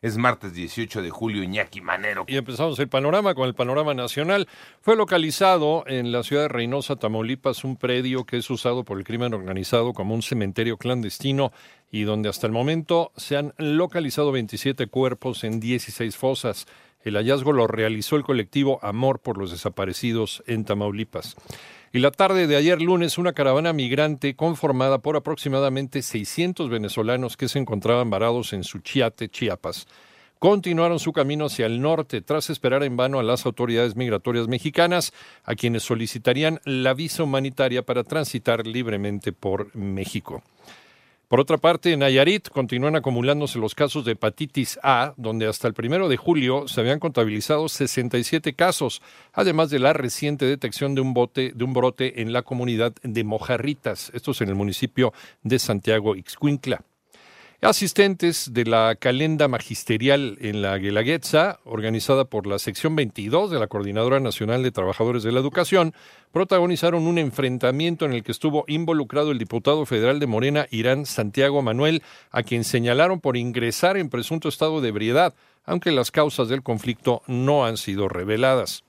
Es martes 18 de julio, Iñaki Manero. Y empezamos el panorama con el panorama nacional. Fue localizado en la ciudad de Reynosa, Tamaulipas, un predio que es usado por el crimen organizado como un cementerio clandestino y donde hasta el momento se han localizado 27 cuerpos en 16 fosas. El hallazgo lo realizó el colectivo Amor por los Desaparecidos en Tamaulipas. Y la tarde de ayer lunes, una caravana migrante conformada por aproximadamente 600 venezolanos que se encontraban varados en Suchiate, Chiapas, continuaron su camino hacia el norte tras esperar en vano a las autoridades migratorias mexicanas, a quienes solicitarían la visa humanitaria para transitar libremente por México. Por otra parte, en Nayarit continúan acumulándose los casos de hepatitis A, donde hasta el primero de julio se habían contabilizado 67 casos, además de la reciente detección de un, bote, de un brote en la comunidad de Mojarritas, esto es en el municipio de Santiago Ixcuintla. Asistentes de la calenda magisterial en la Guelaguetza, organizada por la sección 22 de la Coordinadora Nacional de Trabajadores de la Educación, protagonizaron un enfrentamiento en el que estuvo involucrado el diputado federal de Morena, Irán Santiago Manuel, a quien señalaron por ingresar en presunto estado de ebriedad, aunque las causas del conflicto no han sido reveladas.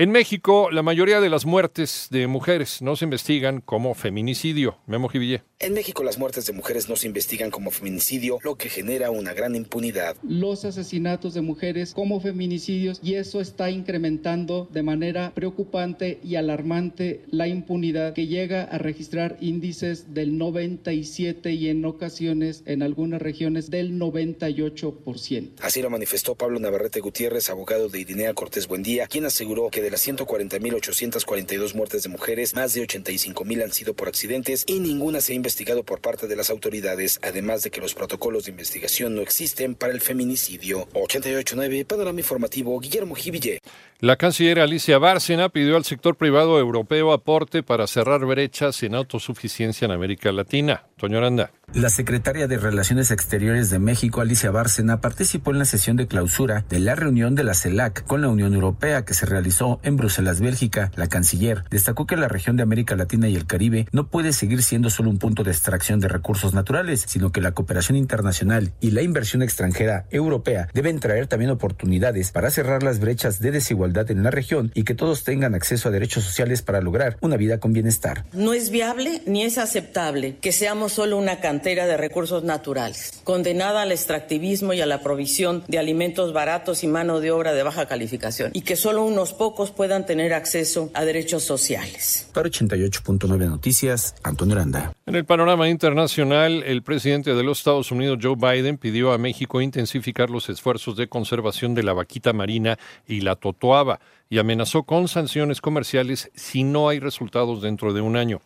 En México, la mayoría de las muertes de mujeres no se investigan como feminicidio. Memo Jivillé. En México las muertes de mujeres no se investigan como feminicidio, lo que genera una gran impunidad. Los asesinatos de mujeres como feminicidios y eso está incrementando de manera preocupante y alarmante la impunidad que llega a registrar índices del 97 y en ocasiones en algunas regiones del 98%. Así lo manifestó Pablo Navarrete Gutiérrez, abogado de Irinea Cortés Buendía, quien aseguró que de las 140.842 muertes de mujeres, más de 85.000 han sido por accidentes y ninguna se ha investigado por parte de las autoridades, además de que los protocolos de investigación no existen para el feminicidio. 88.9, Panorama Informativo, Guillermo Jiville. La canciller Alicia Bárcena pidió al sector privado europeo aporte para cerrar brechas en autosuficiencia en América Latina. Toño Aranda. La secretaria de Relaciones Exteriores de México, Alicia Bárcena, participó en la sesión de clausura de la reunión de la CELAC con la Unión Europea que se realizó en Bruselas, Bélgica. La canciller destacó que la región de América Latina y el Caribe no puede seguir siendo solo un punto de extracción de recursos naturales, sino que la cooperación internacional y la inversión extranjera europea deben traer también oportunidades para cerrar las brechas de desigualdad en la región y que todos tengan acceso a derechos sociales para lograr una vida con bienestar. No es viable ni es aceptable que seamos solo una cantera de recursos naturales, condenada al extractivismo y a la provisión de alimentos baratos y mano de obra de baja calificación, y que solo unos pocos puedan tener acceso a derechos sociales. Para 88.9 Noticias, Antonio Aranda. En el panorama internacional, el presidente de los Estados Unidos, Joe Biden, pidió a México intensificar los esfuerzos de conservación de la vaquita marina y la totoaba y amenazó con sanciones comerciales si no hay resultados dentro de un año.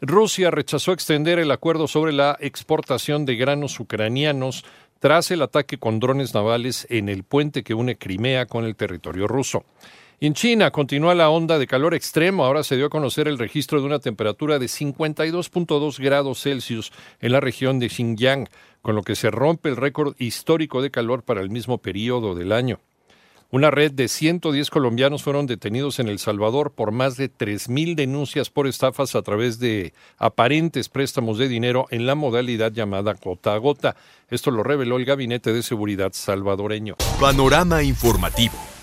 Rusia rechazó extender el acuerdo sobre la exportación de granos ucranianos tras el ataque con drones navales en el puente que une Crimea con el territorio ruso. En China continúa la onda de calor extremo. Ahora se dio a conocer el registro de una temperatura de 52.2 grados Celsius en la región de Xinjiang, con lo que se rompe el récord histórico de calor para el mismo periodo del año. Una red de 110 colombianos fueron detenidos en El Salvador por más de 3.000 denuncias por estafas a través de aparentes préstamos de dinero en la modalidad llamada gota a gota. Esto lo reveló el Gabinete de Seguridad salvadoreño. Panorama informativo.